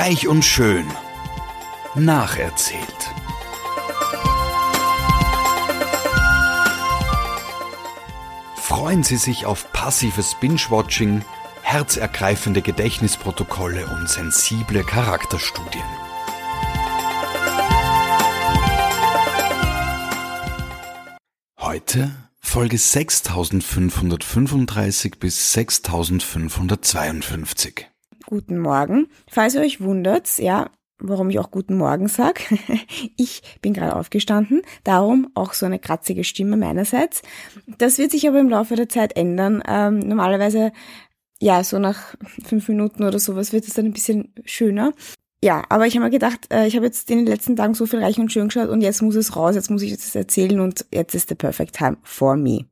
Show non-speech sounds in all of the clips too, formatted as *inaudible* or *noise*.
Reich und schön. Nacherzählt. Freuen Sie sich auf passives Binge-Watching, herzergreifende Gedächtnisprotokolle und sensible Charakterstudien. Heute Folge 6535 bis 6552. Guten Morgen. Falls ihr euch wundert, ja, warum ich auch guten Morgen sag. *laughs* Ich bin gerade aufgestanden, darum auch so eine kratzige Stimme meinerseits. Das wird sich aber im Laufe der Zeit ändern. Ähm, normalerweise, ja, so nach fünf Minuten oder sowas wird es dann ein bisschen schöner. Ja, aber ich habe mir gedacht, äh, ich habe jetzt in den letzten Tagen so viel Reich und Schön geschaut und jetzt muss es raus, jetzt muss ich das erzählen und jetzt ist the perfect time for me.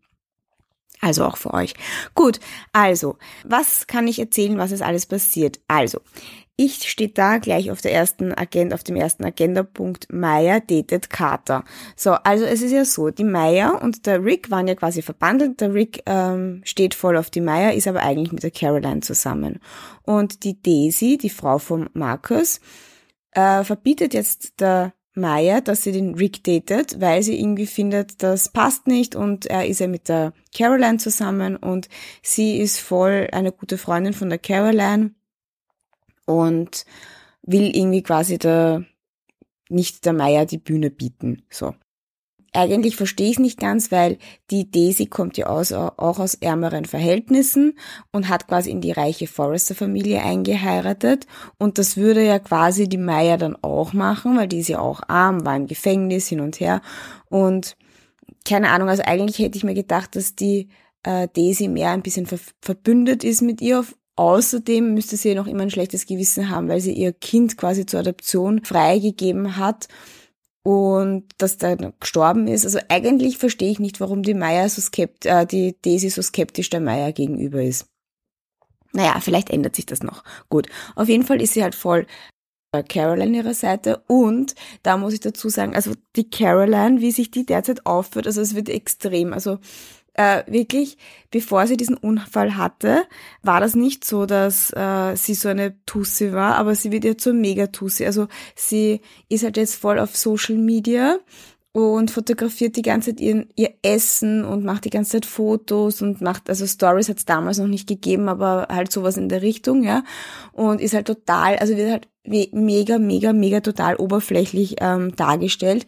Also auch für euch. Gut, also, was kann ich erzählen, was ist alles passiert? Also, ich steht da gleich auf der ersten Agenda, auf dem ersten Agendapunkt Maya dated Carter. So, also es ist ja so, die Maya und der Rick waren ja quasi verbandelt. Der Rick ähm, steht voll auf die Maya, ist aber eigentlich mit der Caroline zusammen. Und die Daisy, die Frau von Marcus, äh, verbietet jetzt der Maya, dass sie den Rick datet, weil sie irgendwie findet, das passt nicht und er ist ja mit der Caroline zusammen und sie ist voll eine gute Freundin von der Caroline und will irgendwie quasi der, nicht der Meier die Bühne bieten, so. Eigentlich verstehe ich es nicht ganz, weil die Daisy kommt ja aus, auch aus ärmeren Verhältnissen und hat quasi in die reiche Forrester-Familie eingeheiratet. Und das würde ja quasi die Maya dann auch machen, weil die ist ja auch arm, war im Gefängnis hin und her. Und keine Ahnung, also eigentlich hätte ich mir gedacht, dass die äh, Daisy mehr ein bisschen ver verbündet ist mit ihr Außerdem müsste sie noch immer ein schlechtes Gewissen haben, weil sie ihr Kind quasi zur Adoption freigegeben hat und das dann gestorben ist. Also eigentlich verstehe ich nicht, warum die Maya so skeptisch, äh, die Daisy so skeptisch der Maya gegenüber ist. Naja, vielleicht ändert sich das noch. Gut. Auf jeden Fall ist sie halt voll Caroline ihrer Seite und da muss ich dazu sagen, also die Caroline, wie sich die derzeit aufführt, also es wird extrem, also äh, wirklich, bevor sie diesen Unfall hatte, war das nicht so, dass äh, sie so eine Tussi war, aber sie wird jetzt so Mega-Tussi. Also sie ist halt jetzt voll auf Social Media und fotografiert die ganze Zeit ihr, ihr Essen und macht die ganze Zeit Fotos und macht, also Stories hat es damals noch nicht gegeben, aber halt sowas in der Richtung, ja. Und ist halt total, also wird halt mega, mega, mega total oberflächlich ähm, dargestellt.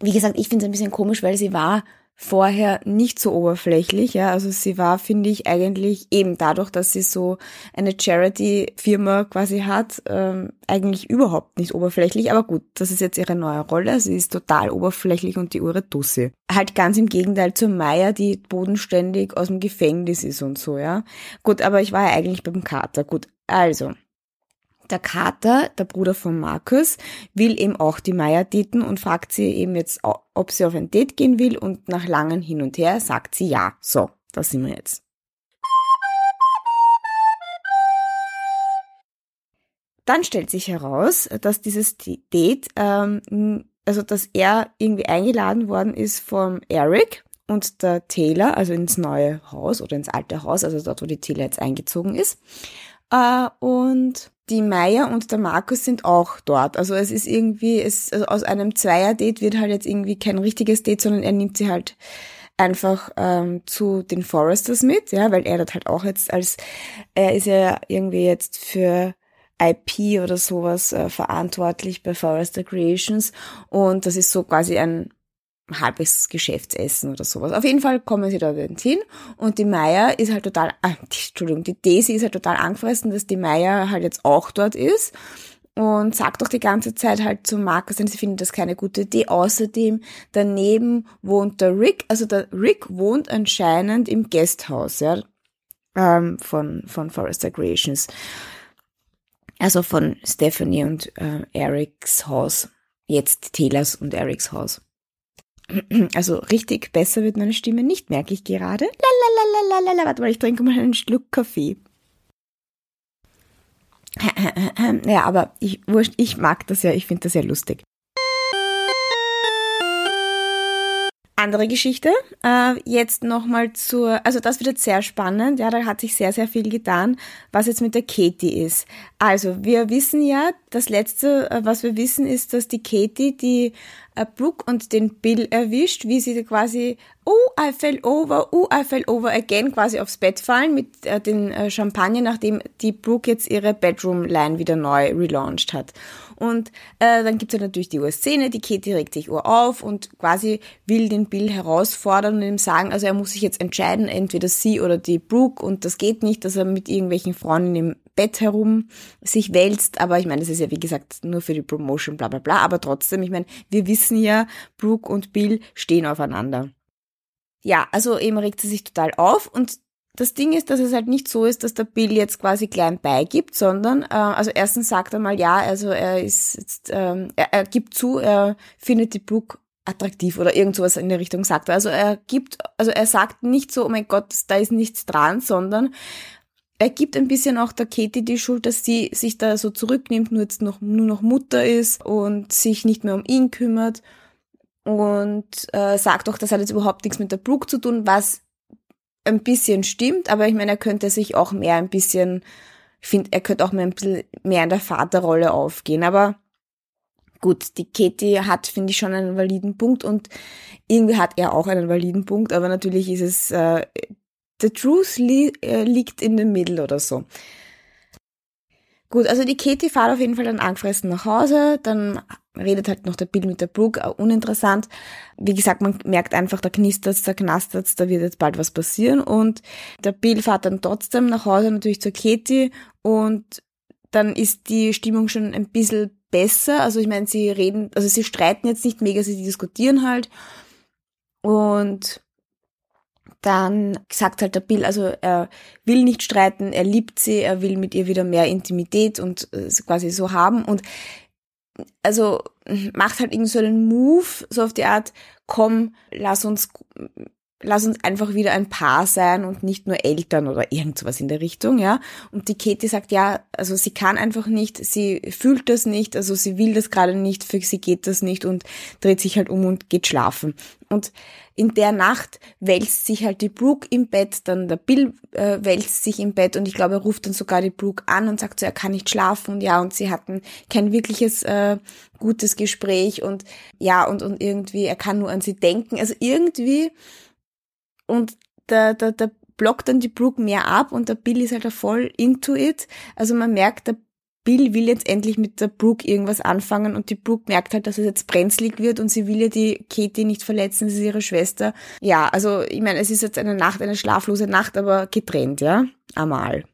Wie gesagt, ich finde es ein bisschen komisch, weil sie war vorher nicht so oberflächlich. Ja, also sie war, finde ich, eigentlich eben dadurch, dass sie so eine Charity-Firma quasi hat, ähm, eigentlich überhaupt nicht oberflächlich. Aber gut, das ist jetzt ihre neue Rolle. Sie ist total oberflächlich und die Ure Dussi. Halt ganz im Gegenteil zur Maya, die bodenständig aus dem Gefängnis ist und so, ja. Gut, aber ich war ja eigentlich beim Kater. Gut, also der Kater, der Bruder von Markus, will eben auch die Maya daten und fragt sie eben jetzt, ob sie auf ein Date gehen will und nach langem Hin und Her sagt sie ja. So, da sind wir jetzt. Dann stellt sich heraus, dass dieses Date, ähm, also dass er irgendwie eingeladen worden ist vom Eric und der Taylor, also ins neue Haus oder ins alte Haus, also dort, wo die Taylor jetzt eingezogen ist. Äh, und die Maya und der Markus sind auch dort. Also es ist irgendwie, es, also aus einem Zweier-Date wird halt jetzt irgendwie kein richtiges Date, sondern er nimmt sie halt einfach ähm, zu den Foresters mit, ja, weil er dort halt auch jetzt als, er ist ja irgendwie jetzt für IP oder sowas äh, verantwortlich bei Forester Creations und das ist so quasi ein halbes Geschäftsessen oder sowas. Auf jeden Fall kommen sie da hin und die Meier ist halt total, äh, Entschuldigung, die Daisy ist halt total angefressen, dass die Meier halt jetzt auch dort ist und sagt doch die ganze Zeit halt zu Markus, denn sie findet das keine gute Idee. Außerdem daneben wohnt der Rick, also der Rick wohnt anscheinend im Guesthouse, ja, ähm, von, von Forester Creations. Also von Stephanie und äh, Erics Haus. Jetzt Taylors und Erics Haus. *clears throat* Also richtig besser wird meine Stimme nicht, merke ich gerade. Lalalala, warte mal, ich trinke mal einen Schluck Kaffee. *clears throat* Ja, aber ich, wurscht, ich mag das ja, ich finde das ja lustig. andere Geschichte. Äh, jetzt nochmal zur, also das wird jetzt sehr spannend. Ja, da hat sich sehr, sehr viel getan, was jetzt mit der Katie ist. Also, wir wissen ja, das letzte, äh, was wir wissen, ist, dass die Katie die Brooke und den Bill erwischt, wie sie quasi, oh, I fell over, oh, I fell over again, quasi aufs Bett fallen mit äh, den äh, Champagner, nachdem die Brooke jetzt ihre Bedroom-Line wieder neu relaunched hat. Und äh, dann gibt's ja natürlich die Urszene, die Katie regt sich Uhr auf und quasi will den Bill herausfordern und ihm sagen, also er muss sich jetzt entscheiden, entweder sie oder die Brooke und das geht nicht, dass er mit irgendwelchen Frauen im Bett herum sich wälzt, aber ich meine, das ist ja wie gesagt nur für die Promotion, bla bla bla, aber trotzdem, ich meine, wir wissen ja, Brooke und Bill stehen aufeinander. Ja, also eben regt sie sich total auf und das Ding ist, dass es halt nicht so ist, dass der Bill jetzt quasi klein beigibt, sondern äh, also erstens sagt er mal ja, also er ist jetzt, ähm, er, er gibt zu, er findet die Brooke attraktiv oder irgend sowas in der Richtung sagt er. Also er gibt, also er sagt nicht so, oh mein Gott, da ist nichts dran, sondern er gibt ein bisschen auch der Katie die Schuld, dass sie sich da so zurücknimmt, nur jetzt noch, nur noch Mutter ist und sich nicht mehr um ihn kümmert. Und äh, sagt auch, das hat jetzt überhaupt nichts mit der Brooke zu tun, was ein bisschen stimmt, aber ich meine, er könnte sich auch mehr ein bisschen, ich finde, er könnte auch mehr ein bisschen mehr in der Vaterrolle aufgehen, aber gut, die Katie hat, finde ich, schon einen validen Punkt und irgendwie hat er auch einen validen Punkt, aber natürlich ist es, äh, the truth li äh, liegt in the middle oder so. Gut, also die Katie fährt auf jeden Fall dann angefressen nach Hause, dann redet halt noch der Bill mit der Brooke, uninteressant. Wie gesagt, man merkt einfach, da knistert's, da knastert's, da wird jetzt bald was passieren und der Bill fährt dann trotzdem nach Hause natürlich zur Katie und dann ist die Stimmung schon ein bisschen besser. Also ich meine, sie reden, also sie streiten jetzt nicht mega, sie diskutieren halt und dann sagt halt der Bill, also er will nicht streiten, er liebt sie, er will mit ihr wieder mehr Intimität und äh, quasi so haben. Und also macht halt irgendwie so einen Move, so auf die Art, komm, lass uns lass uns einfach wieder ein Paar sein und nicht nur Eltern oder irgendwas in der Richtung, ja. Und die Katie sagt, ja, also sie kann einfach nicht, sie fühlt das nicht, also sie will das gerade nicht, für sie geht das nicht und dreht sich halt um und geht schlafen. Und in der Nacht wälzt sich halt die Brooke im Bett, dann der Bill äh, wälzt sich im Bett und ich glaube, er ruft dann sogar die Brooke an und sagt so, er kann nicht schlafen und ja, und sie hatten kein wirkliches äh, gutes Gespräch und ja, und, und irgendwie, er kann nur an sie denken. Also irgendwie und der, der, der blockt dann die Brooke mehr ab und der Bill ist halt voll into it. Also man merkt, der Bill will jetzt endlich mit der Brooke irgendwas anfangen und die Brooke merkt halt, dass es jetzt brenzlig wird und sie will ja die Katie nicht verletzen, sie ist ihre Schwester. Ja, also ich meine, es ist jetzt eine Nacht, eine schlaflose Nacht, aber getrennt, ja, einmal.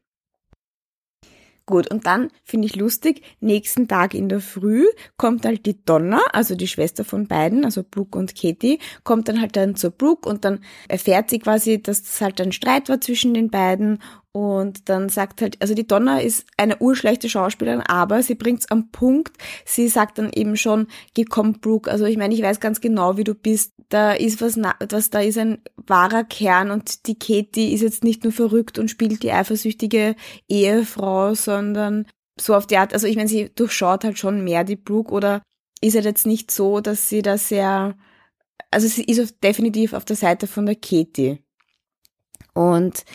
Gut, und dann finde ich lustig, nächsten Tag in der Früh kommt halt die Donna, also die Schwester von beiden, also Brooke und Katie, kommt dann halt dann zur Brooke und dann erfährt sie quasi, dass das halt ein Streit war zwischen den beiden und dann sagt halt, also die Donna ist eine urschlechte Schauspielerin, aber sie bringt's am Punkt. Sie sagt dann eben schon, geh komm Brooke, also ich meine, ich weiß ganz genau, wie du bist. Da ist was, was da ist ein wahrer Kern und die Katie ist jetzt nicht nur verrückt und spielt die eifersüchtige Ehefrau, sondern so auf die Art, also ich meine, sie durchschaut halt schon mehr die Brooke oder ist halt jetzt nicht so, dass sie da sehr, also sie ist auf, definitiv auf der Seite von der Katie. Und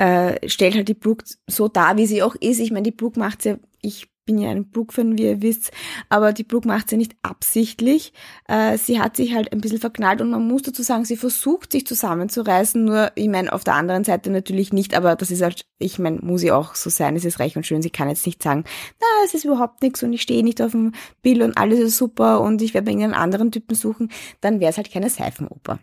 äh, stellt halt die Brooke so dar, wie sie auch ist. Ich meine, die Brooke macht ja, ich bin ja ein Brooke-Fan, wie ihr wisst, aber die Brooke macht sie nicht absichtlich. Äh, sie hat sich halt ein bisschen verknallt und man muss dazu sagen, sie versucht sich zusammenzureißen, nur, ich meine, auf der anderen Seite natürlich nicht, aber das ist halt, ich meine, muss sie auch so sein, es ist recht und schön, sie kann jetzt nicht sagen, na, es ist überhaupt nichts und ich stehe nicht auf dem Bill und alles ist super und ich werde bei irgendeinen anderen Typen suchen, dann wäre es halt keine Seifenoper.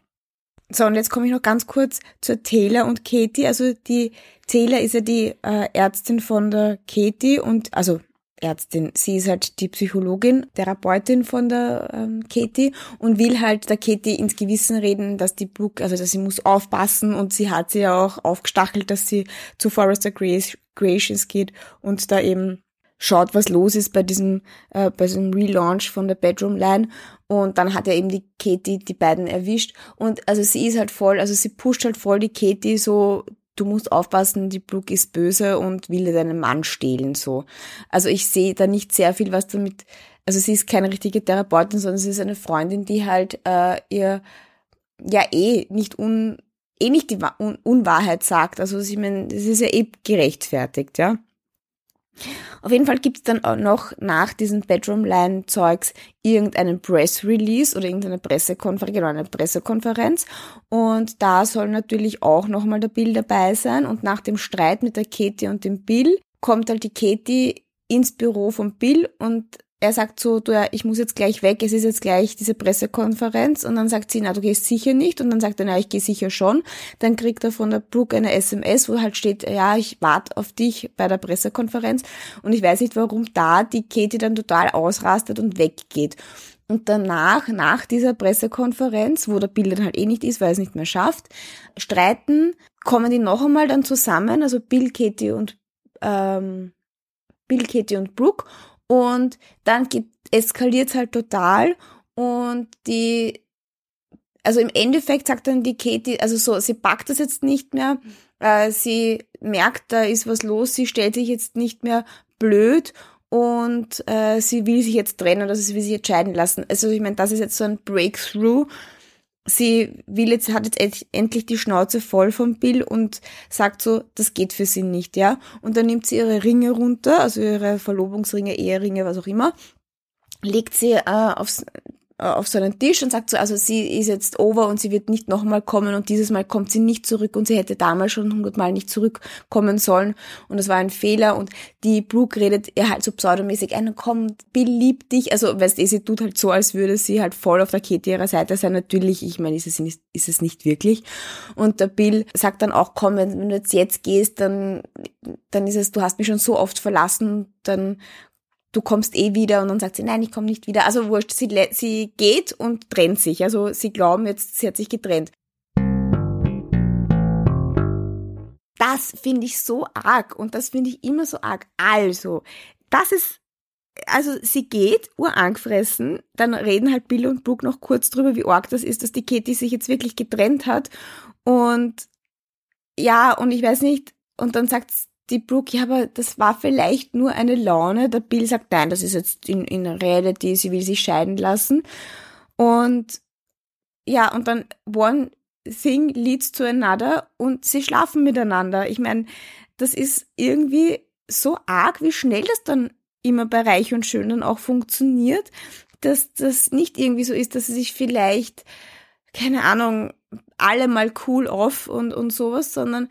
So, und jetzt komme ich noch ganz kurz zur Taylor und Katie. Also die Taylor ist ja die äh, Ärztin von der Katie und also Ärztin. Sie ist halt die Psychologin, Therapeutin von der ähm, Katie und will halt der Katie ins Gewissen reden, dass die Brooke, also dass sie muss aufpassen und sie hat sie ja auch aufgestachelt, dass sie zu Forrester Creations geht und da eben schaut, was los ist bei diesem, äh, bei diesem Relaunch von der Bedroom Line. Und dann hat er eben die Katie die beiden erwischt. Und also sie ist halt voll, also sie pusht halt voll die Katie so, du musst aufpassen, die Brooke ist böse und will dir deinen Mann stehlen, so. Also ich sehe da nicht sehr viel, was damit, also sie ist keine richtige Therapeutin, sondern sie ist eine Freundin, die halt äh, ihr ja eh nicht un, eh nicht die Un Unwahrheit sagt. Also ich meine, das ist ja eh gerechtfertigt, ja. Auf jeden Fall gibt's dann auch noch nach diesem Bedroom-Line-Zeugs irgendeinen Press-Release oder irgendeine Pressekonferenz, genau eine Pressekonferenz. Und da soll natürlich auch nochmal der Bill dabei sein. Und nach dem Streit mit der Katie und dem Bill kommt halt die Katie ins Büro von Bill und er sagt so, du, ja, ich muss jetzt gleich weg, es ist jetzt gleich diese Pressekonferenz und dann sagt sie, na, du gehst sicher nicht und dann sagt er, na, ich gehe sicher schon. Dann kriegt er von der Brooke eine SMS, wo halt steht, ja, ich warte auf dich bei der Pressekonferenz und ich weiß nicht, warum da die Katie dann total ausrastet und weggeht. Und danach, nach dieser Pressekonferenz, wo der Bild dann halt eh nicht ist, weil er es nicht mehr schafft, streiten, kommen die noch einmal dann zusammen, also Bill, Katie und ähm, Bill, Katie und Brooke und dann eskaliert es halt total und die, also im Endeffekt sagt dann die Katie, also so, sie packt das jetzt nicht mehr, äh, sie merkt, da ist was los, sie stellt sich jetzt nicht mehr blöd und äh, sie will sich jetzt trennen, also sie will sich entscheiden lassen. Also ich meine, das ist jetzt so ein Breakthrough sie will jetzt, hat jetzt endlich die Schnauze voll vom Bill und sagt so, das geht für sie nicht, ja. Und dann nimmt sie ihre Ringe runter, also ihre Verlobungsringe, Eheringe, was auch immer, legt sie äh, aufs, auf so einen Tisch und sagt so, also sie ist jetzt over und sie wird nicht nochmal kommen und dieses Mal kommt sie nicht zurück und sie hätte damals schon hundertmal nicht zurückkommen sollen. Und das war ein Fehler und die Brooke redet ihr halt so pseudomäßig ein, komm, Bill liebt dich, also weißt du, sie tut halt so, als würde sie halt voll auf der Kette ihrer Seite sein, natürlich, ich meine, ist es, nicht, ist es nicht wirklich. Und der Bill sagt dann auch, komm, wenn du jetzt jetzt gehst, dann, dann ist es, du hast mich schon so oft verlassen, dann du kommst eh wieder und dann sagt sie, nein, ich komme nicht wieder. Also wurscht, sie, sie geht und trennt sich. Also sie glauben jetzt, sie hat sich getrennt. Das finde ich so arg und das finde ich immer so arg. Also, das ist, also sie geht, urangefressen, dann reden halt Bill und Brooke noch kurz drüber, wie arg das ist, dass die Katie sich jetzt wirklich getrennt hat und ja, und ich weiß nicht, und dann sagt die Brooke, ja, aber das war vielleicht nur eine Laune. Der Bill sagt, nein, das ist jetzt in, in Reality, sie will sich scheiden lassen. Und ja, und dann one thing leads to another und sie schlafen miteinander. Ich meine, das ist irgendwie so arg, wie schnell das dann immer bei Reich und Schön dann auch funktioniert, dass das nicht irgendwie so ist, dass sie sich vielleicht, keine Ahnung, alle mal cool off und, und sowas, sondern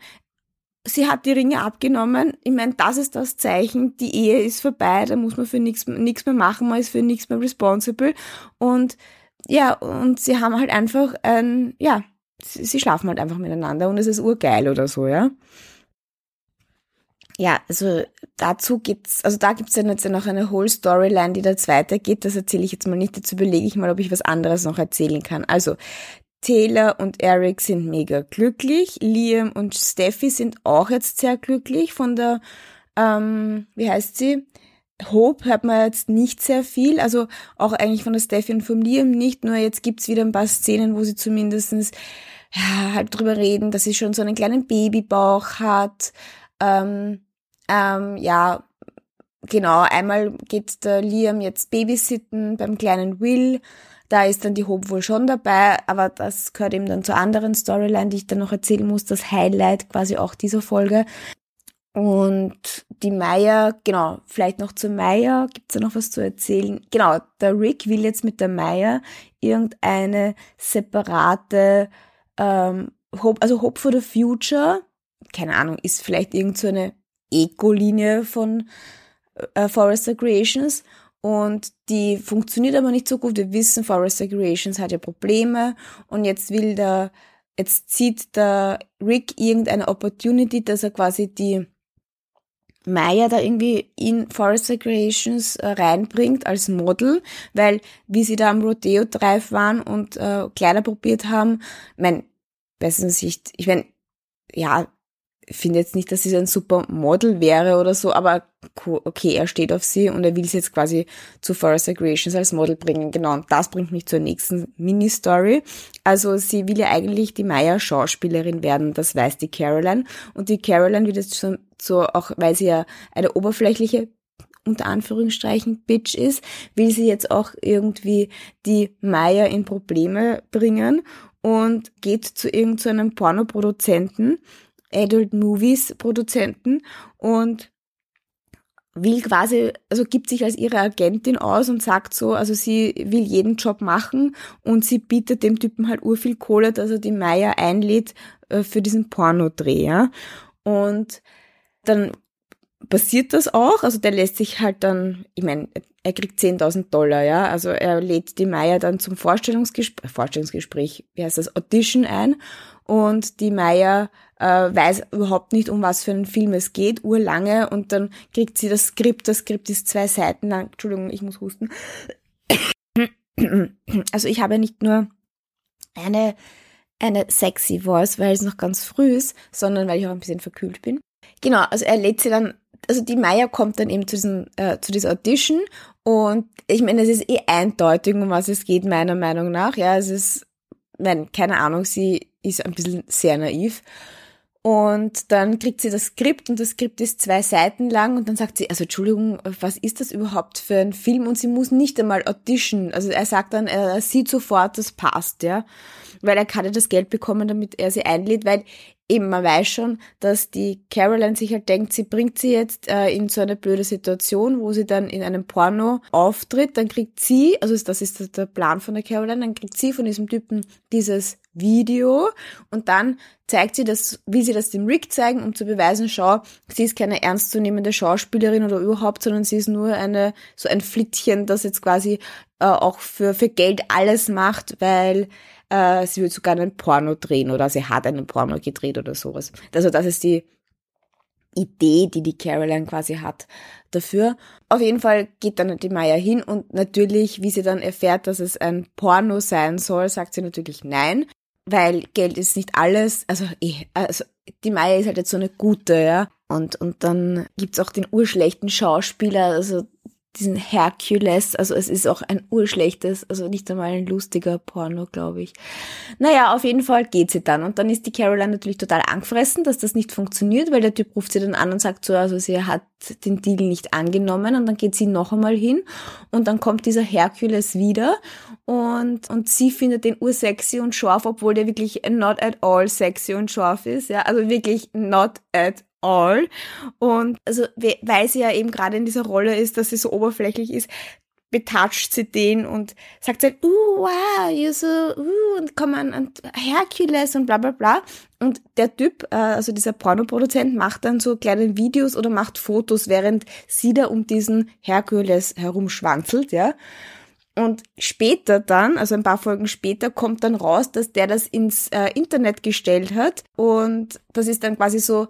sie hat die Ringe abgenommen. Ich meine, das ist das Zeichen, die Ehe ist vorbei, da muss man für nichts mehr machen, man ist für nichts mehr responsible. Und ja, und sie haben halt einfach ein, ja, sie, sie schlafen halt einfach miteinander und es ist urgeil oder so, ja. Ja, also dazu gibt's, also da gibt's dann jetzt ja noch eine whole Storyline, die da weitergeht. Das erzähle ich jetzt mal nicht. Dazu überlege ich mal, ob ich was anderes noch erzählen kann. Also Taylor und Eric sind mega glücklich. Liam und Steffi sind auch jetzt sehr glücklich. Von der, ähm, wie heißt sie? Hope hört man jetzt nicht sehr viel, also auch eigentlich von der Steffi und vom Liam nicht, nur jetzt gibt's wieder ein paar Szenen, wo sie zumindestens ja, halt drüber reden, dass sie schon so einen kleinen Babybauch hat. Ähm, ähm, ja, genau, einmal geht der Liam jetzt babysitten beim kleinen Will da ist dann die Hope wohl schon dabei, aber das gehört eben dann zur anderen Storyline, die ich dann noch erzählen muss, das Highlight quasi auch dieser Folge. Und die Maya, genau, vielleicht noch zur Maya, gibt's da noch was zu erzählen? Genau, der Rick will jetzt mit der Maya irgendeine separate ähm, Hope, also Hope for the Future, keine Ahnung, ist vielleicht irgend so eine Eco-Linie von äh, Forrester Creations und die funktioniert aber nicht so gut. Wir wissen, Forest Creations hat ja Probleme und jetzt will der, jetzt zieht der Rick irgendeine Opportunity, dass er quasi die Maya da irgendwie in Forest Creations äh, reinbringt als Model, weil wie sie da am Rodeo Drive waren und äh, Kleider probiert haben, mein, besten Sicht, ich meine, ja, finde jetzt nicht, dass sie ein super Model wäre oder so, aber okay, er steht auf sie und er will sie jetzt quasi zu Forest Creations als Model bringen. Genau, und das bringt mich zur nächsten Mini-Story. Also sie will ja eigentlich die Maya Schauspielerin werden, das weiß die Caroline. Und die Caroline wird jetzt schon so, auch weil sie ja eine oberflächliche unter Anführungsstrichen Bitch ist, will sie jetzt auch irgendwie die Maya in Probleme bringen und geht zu irgendeinem so Pornoproduzenten, Adult Movies Produzenten und will quasi, also gibt sich als ihre Agentin aus und sagt so, also sie will jeden Job machen und sie bietet dem Typen halt urviel Kohle, dass er die Meier einlädt äh, für diesen Pornodreh, ja. Und dann passiert das auch, also der lässt sich halt dann, ich meine, er kriegt 10.000 Dollar, ja, also er lädt die Meier dann zum Vorstellungsgespräch, Vorstellungsgespräch, wie heißt das, Audition ein. Und die Meier äh, weiß überhaupt nicht, um was für einen Film es geht, urlange. Und dann kriegt sie das Skript, das Skript ist zwei Seiten lang, Entschuldigung, ich muss husten. Also ich habe nicht nur eine, eine sexy Voice, weil es noch ganz früh ist, sondern weil ich auch ein bisschen verkühlt bin. Genau, also er lädt sie dann, also die Maya kommt dann eben zu, diesem, äh, zu dieser Audition und ich meine, es ist eh eindeutig, um was es geht, meiner Meinung nach. Ja, es ist, nein, keine Ahnung, sie ist ein bisschen sehr naiv. Und dann kriegt sie das Skript und das Skript ist zwei Seiten lang und dann sagt sie, also Entschuldigung, was ist das überhaupt für ein Film? Und sie muss nicht einmal audition. Also er sagt dann, er sieht sofort, das passt, ja. Weil er kann ja das Geld bekommen, damit er sie einlädt, weil eben man weiß schon, dass die Caroline sich halt denkt, sie bringt sie jetzt äh, in so eine blöde Situation, wo sie dann in einem Porno auftritt, dann kriegt sie, also das ist der Plan von der Caroline, dann kriegt sie von diesem Typen dieses Video und dann zeigt sie das, wie sie das dem Rick zeigen, um zu beweisen, schau, sie ist keine ernstzunehmende Schauspielerin oder überhaupt, sondern sie ist nur eine, so ein Flittchen, das jetzt quasi äh, auch für, für Geld alles macht, weil äh, sie will sogar einen Porno drehen oder sie hat einen Porno gedreht oder sowas. Also das ist die Idee, die die Caroline quasi hat dafür. Auf jeden Fall geht dann die Maya hin und natürlich, wie sie dann erfährt, dass es ein Porno sein soll, sagt sie natürlich nein, weil Geld ist nicht alles. Also, eh, also die Maya ist halt jetzt so eine gute, ja. Und, und dann gibt's auch den urschlechten Schauspieler, also diesen Hercules, also es ist auch ein urschlechtes, also nicht einmal ein lustiger Porno, glaube ich. Naja, auf jeden Fall geht sie dann. Und dann ist die Caroline natürlich total angefressen, dass das nicht funktioniert, weil der Typ ruft sie dann an und sagt so, also sie hat den Deal nicht angenommen. Und dann geht sie noch einmal hin und dann kommt dieser Hercules wieder. Und, und sie findet den ursexy und scharf, obwohl der wirklich not at all sexy und scharf ist, ja, also wirklich not at all. Und also, weil sie ja eben gerade in dieser Rolle ist, dass sie so oberflächlich ist, betatscht sie den und sagt halt, uh, wow, you're so, uh, und komm an, an Hercules und bla bla bla. Und der Typ, äh, also dieser Pornoproduzent, macht dann so kleine Videos oder macht Fotos, während sie da um diesen Hercules herumschwanzelt, ja. Und später dann, also ein paar Folgen später, kommt dann raus, dass der das ins äh, Internet gestellt hat. Und das ist dann quasi so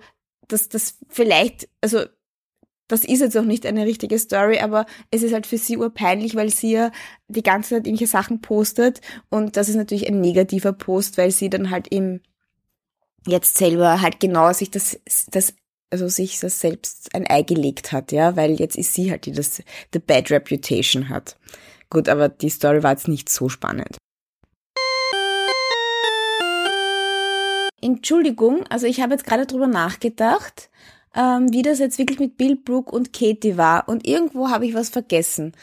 dass das vielleicht, also das ist jetzt auch nicht eine richtige Story, aber es ist halt für sie urpeinlich, weil sie ja die ganze Zeit irgendwelche Sachen postet und das ist natürlich ein negativer Post, weil sie dann halt eben jetzt selber halt genau sich das, das also sich das selbst ein Ei gelegt hat, ja, weil jetzt ist sie halt die, das the bad reputation hat. Gut, aber die Story war jetzt nicht so spannend. Entschuldigung, also ich habe jetzt gerade drüber nachgedacht, ähm, wie das jetzt wirklich mit Bill, Brooke und Katie war. Und irgendwo habe ich was vergessen.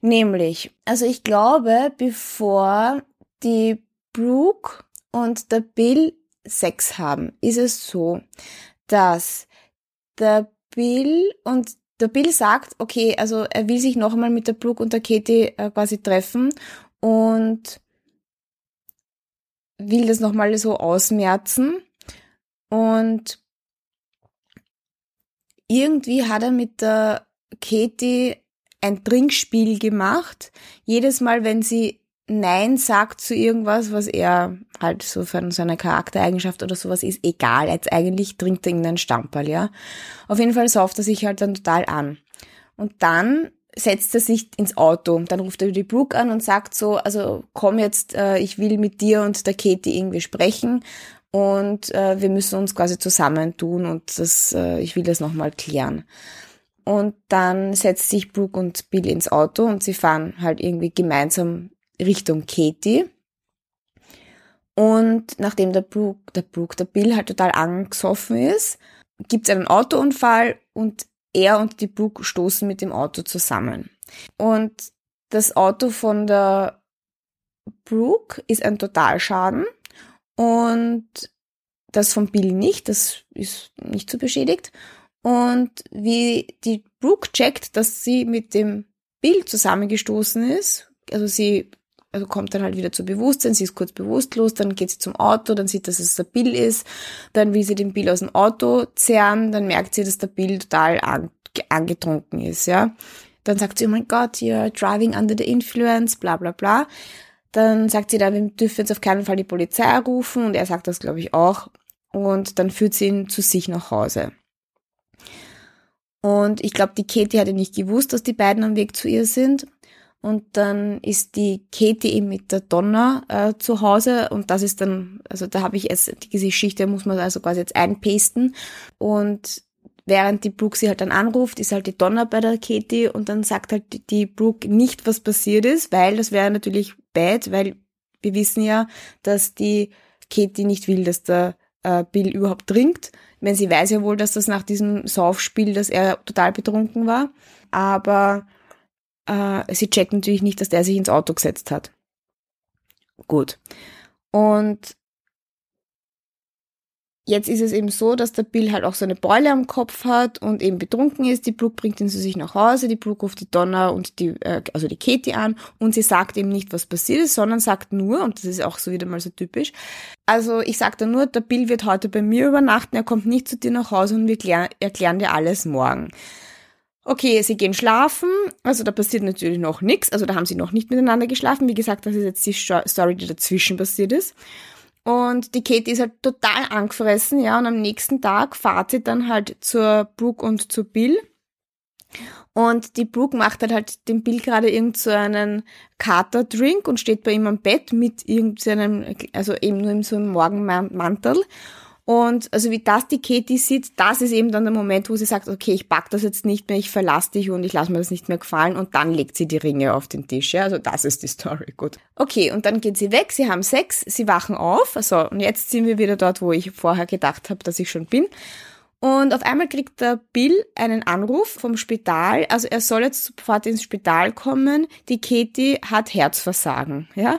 Nämlich, also ich glaube, bevor die Brooke und der Bill Sex haben, ist es so, dass der Bill und der Bill sagt, okay, also er will sich noch einmal mit der Brooke und der Katie äh, quasi treffen und will das nochmal so ausmerzen und irgendwie hat er mit der Katie ein Trinkspiel gemacht. Jedes Mal, wenn sie Nein sagt zu irgendwas, was er halt so von seiner Charaktereigenschaft oder sowas ist, egal, jetzt eigentlich trinkt er irgendeinen Stamperl, ja. Auf jeden Fall sauft er sich halt dann total an. Und dann setzt er sich ins Auto. Dann ruft er die Brooke an und sagt so, also komm jetzt, äh, ich will mit dir und der Katie irgendwie sprechen und äh, wir müssen uns quasi zusammentun und das, äh, ich will das nochmal klären. Und dann setzt sich Brooke und Bill ins Auto und sie fahren halt irgendwie gemeinsam Richtung Katie. Und nachdem der Brooke, der Brooke, der Bill halt total angesoffen ist, gibt es einen Autounfall und er und die Brooke stoßen mit dem Auto zusammen. Und das Auto von der Brooke ist ein Totalschaden und das von Bill nicht, das ist nicht so beschädigt. Und wie die Brooke checkt, dass sie mit dem Bill zusammengestoßen ist, also sie also kommt dann halt wieder zu Bewusstsein, sie ist kurz bewusstlos, dann geht sie zum Auto, dann sieht, dass es der Bill ist, dann will sie den Bill aus dem Auto zerren, dann merkt sie, dass der Bill total angetrunken ist, ja. Dann sagt sie, oh mein Gott, you're driving under the influence, bla bla bla. Dann sagt sie da, wir dürfen jetzt auf keinen Fall die Polizei rufen und er sagt das, glaube ich, auch. Und dann führt sie ihn zu sich nach Hause. Und ich glaube, die Katie hatte nicht gewusst, dass die beiden am Weg zu ihr sind. Und dann ist die Katie eben mit der Donna äh, zu Hause. Und das ist dann, also da habe ich jetzt, die Geschichte muss man also quasi jetzt einpasten. Und während die Brooke sie halt dann anruft, ist halt die Donna bei der Katie. Und dann sagt halt die Brooke nicht, was passiert ist, weil das wäre natürlich bad, weil wir wissen ja, dass die Katie nicht will, dass der äh, Bill überhaupt trinkt. Wenn sie weiß ja wohl, dass das nach diesem Saufspiel, dass er total betrunken war, aber äh, sie checkt natürlich nicht, dass der sich ins Auto gesetzt hat. Gut. Und Jetzt ist es eben so, dass der Bill halt auch so eine Beule am Kopf hat und eben betrunken ist. Die Brooke bringt ihn zu sich nach Hause. Die Brooke ruft die Donna und die, äh, also die Katie an und sie sagt ihm nicht, was passiert ist, sondern sagt nur, und das ist auch so wieder mal so typisch, also ich sag dann nur, der Bill wird heute bei mir übernachten, er kommt nicht zu dir nach Hause und wir klären, erklären dir alles morgen. Okay, sie gehen schlafen, also da passiert natürlich noch nichts, also da haben sie noch nicht miteinander geschlafen. Wie gesagt, das ist jetzt die Story, die dazwischen passiert ist. Und die Katie ist halt total angefressen, ja, und am nächsten Tag fahrt sie dann halt zur Brooke und zu Bill. Und die Brooke macht halt, halt dem Bill gerade irgendeinen so Kater-Drink und steht bei ihm am Bett mit irgendeinem, also eben nur in so einem Morgenmantel. Und also wie das die Katie sieht, das ist eben dann der Moment, wo sie sagt, okay, ich pack das jetzt nicht mehr, ich verlasse dich und ich lasse mir das nicht mehr gefallen und dann legt sie die Ringe auf den Tisch. Ja? Also das ist die Story, gut. Okay, und dann geht sie weg, sie haben Sex, sie wachen auf, also und jetzt sind wir wieder dort, wo ich vorher gedacht habe, dass ich schon bin. Und auf einmal kriegt der Bill einen Anruf vom Spital, also er soll jetzt sofort ins Spital kommen, die Katie hat Herzversagen, ja.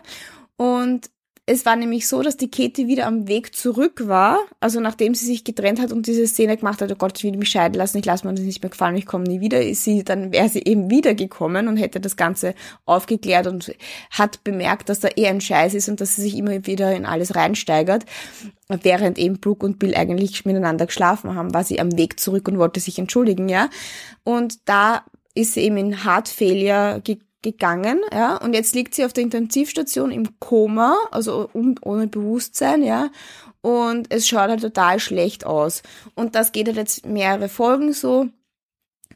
Und es war nämlich so, dass die Katie wieder am Weg zurück war, also nachdem sie sich getrennt hat und diese Szene gemacht hat, oh Gott, ich will mich scheiden lassen, ich lasse mir das nicht mehr gefallen, ich komme nie wieder, ist sie, dann wäre sie eben wiedergekommen und hätte das Ganze aufgeklärt und hat bemerkt, dass da eh ein Scheiß ist und dass sie sich immer wieder in alles reinsteigert. Während eben Brooke und Bill eigentlich miteinander geschlafen haben, war sie am Weg zurück und wollte sich entschuldigen, ja. Und da ist sie eben in Heart Failure gekommen gegangen, ja, und jetzt liegt sie auf der Intensivstation im Koma, also ohne Bewusstsein, ja, und es schaut halt total schlecht aus. Und das geht halt jetzt mehrere Folgen so.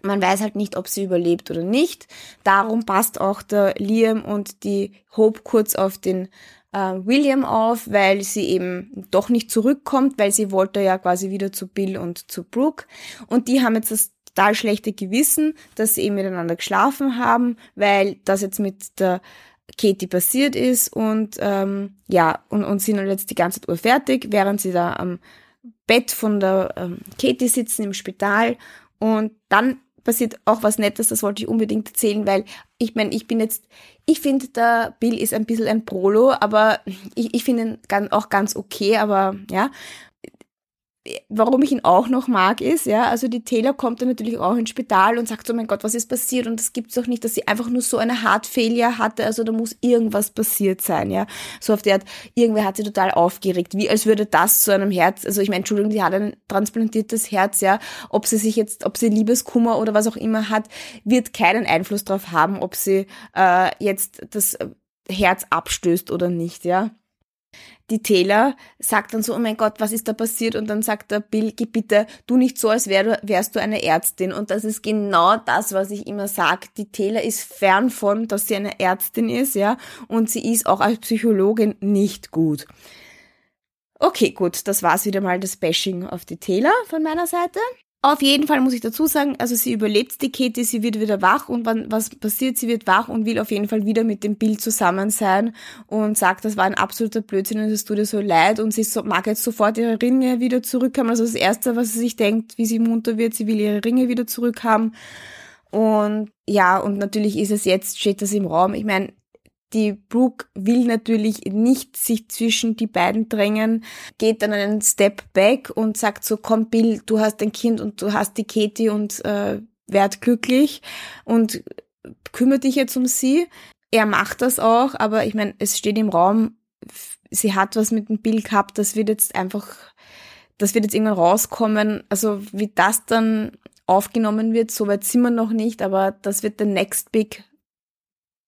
Man weiß halt nicht, ob sie überlebt oder nicht. Darum passt auch der Liam und die Hope kurz auf den äh, William auf, weil sie eben doch nicht zurückkommt, weil sie wollte ja quasi wieder zu Bill und zu Brooke. Und die haben jetzt das total schlechte Gewissen, dass sie eben miteinander geschlafen haben, weil das jetzt mit der Katie passiert ist und ähm, ja, und, und sind halt jetzt die ganze Zeit urfertig, während sie da am Bett von der ähm, Katie sitzen im Spital. Und dann passiert auch was Nettes, das wollte ich unbedingt erzählen, weil ich meine, ich bin jetzt, ich finde, der Bill ist ein bisschen ein Prolo, aber ich, ich finde ihn auch ganz okay, aber ja warum ich ihn auch noch mag, ist, ja, also die Taylor kommt dann natürlich auch ins Spital und sagt, oh mein Gott, was ist passiert? Und das gibt's doch nicht, dass sie einfach nur so eine Heart Failure hatte, also da muss irgendwas passiert sein, ja. So auf der Art, irgendwer hat sie total aufgeregt, wie als würde das zu einem Herz, also ich meine, Entschuldigung, die hat ein transplantiertes Herz, ja, ob sie sich jetzt, ob sie Liebeskummer oder was auch immer hat, wird keinen Einfluss darauf haben, ob sie äh, jetzt das Herz abstößt oder nicht, ja die Taylor sagt dann so, oh mein Gott, was ist da passiert? Und dann sagt der Bill, gib bitte, du nicht so, als wär, wärst du eine Ärztin. Und das ist genau das, was ich immer sage. Die Taylor ist fern von, dass sie eine Ärztin ist, ja, und sie ist auch als Psychologin nicht gut. Okay, gut, das war's wieder mal das Bashing auf die Taylor von meiner Seite. Auf jeden Fall muss ich dazu sagen, also sie überlebt die Kette, sie wird wieder wach und wann, was passiert, sie wird wach und will auf jeden Fall wieder mit dem Bild zusammen sein und sagt, das war ein absoluter Blödsinn und es tut ihr so leid und sie mag jetzt sofort ihre Ringe wieder zurückhaben. Also das Erste, was sie sich denkt, wie sie munter wird, sie will ihre Ringe wieder zurückhaben. Und ja, und natürlich ist es jetzt, steht das im Raum. Ich meine, die Brooke will natürlich nicht sich zwischen die beiden drängen, geht dann einen Step back und sagt so, komm Bill, du hast ein Kind und du hast die Katie und äh, werd glücklich und kümmere dich jetzt um sie. Er macht das auch, aber ich meine, es steht im Raum, sie hat was mit dem Bill gehabt, das wird jetzt einfach, das wird jetzt irgendwann rauskommen. Also wie das dann aufgenommen wird, so weit sind wir noch nicht, aber das wird der next big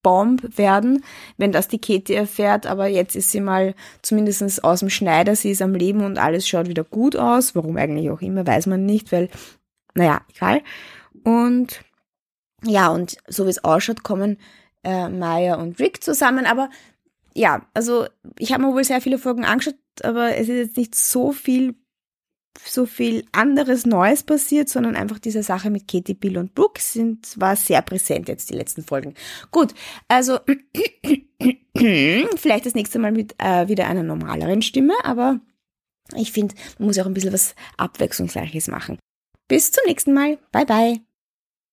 Bomb werden, wenn das die Katie erfährt, aber jetzt ist sie mal zumindest aus dem Schneider, sie ist am Leben und alles schaut wieder gut aus. Warum eigentlich auch immer, weiß man nicht, weil, naja, egal. Und ja, und so wie es ausschaut, kommen äh, Maya und Rick zusammen, aber ja, also ich habe mir wohl sehr viele Folgen angeschaut, aber es ist jetzt nicht so viel so viel anderes Neues passiert, sondern einfach diese Sache mit Katie, Bill und Brooke sind, war sehr präsent jetzt die letzten Folgen. Gut, also *clears throat* vielleicht das nächste Mal mit äh, wieder einer normaleren Stimme, aber ich finde, man muss auch ein bisschen was Abwechslungsreiches machen. Bis zum nächsten Mal. Bye bye.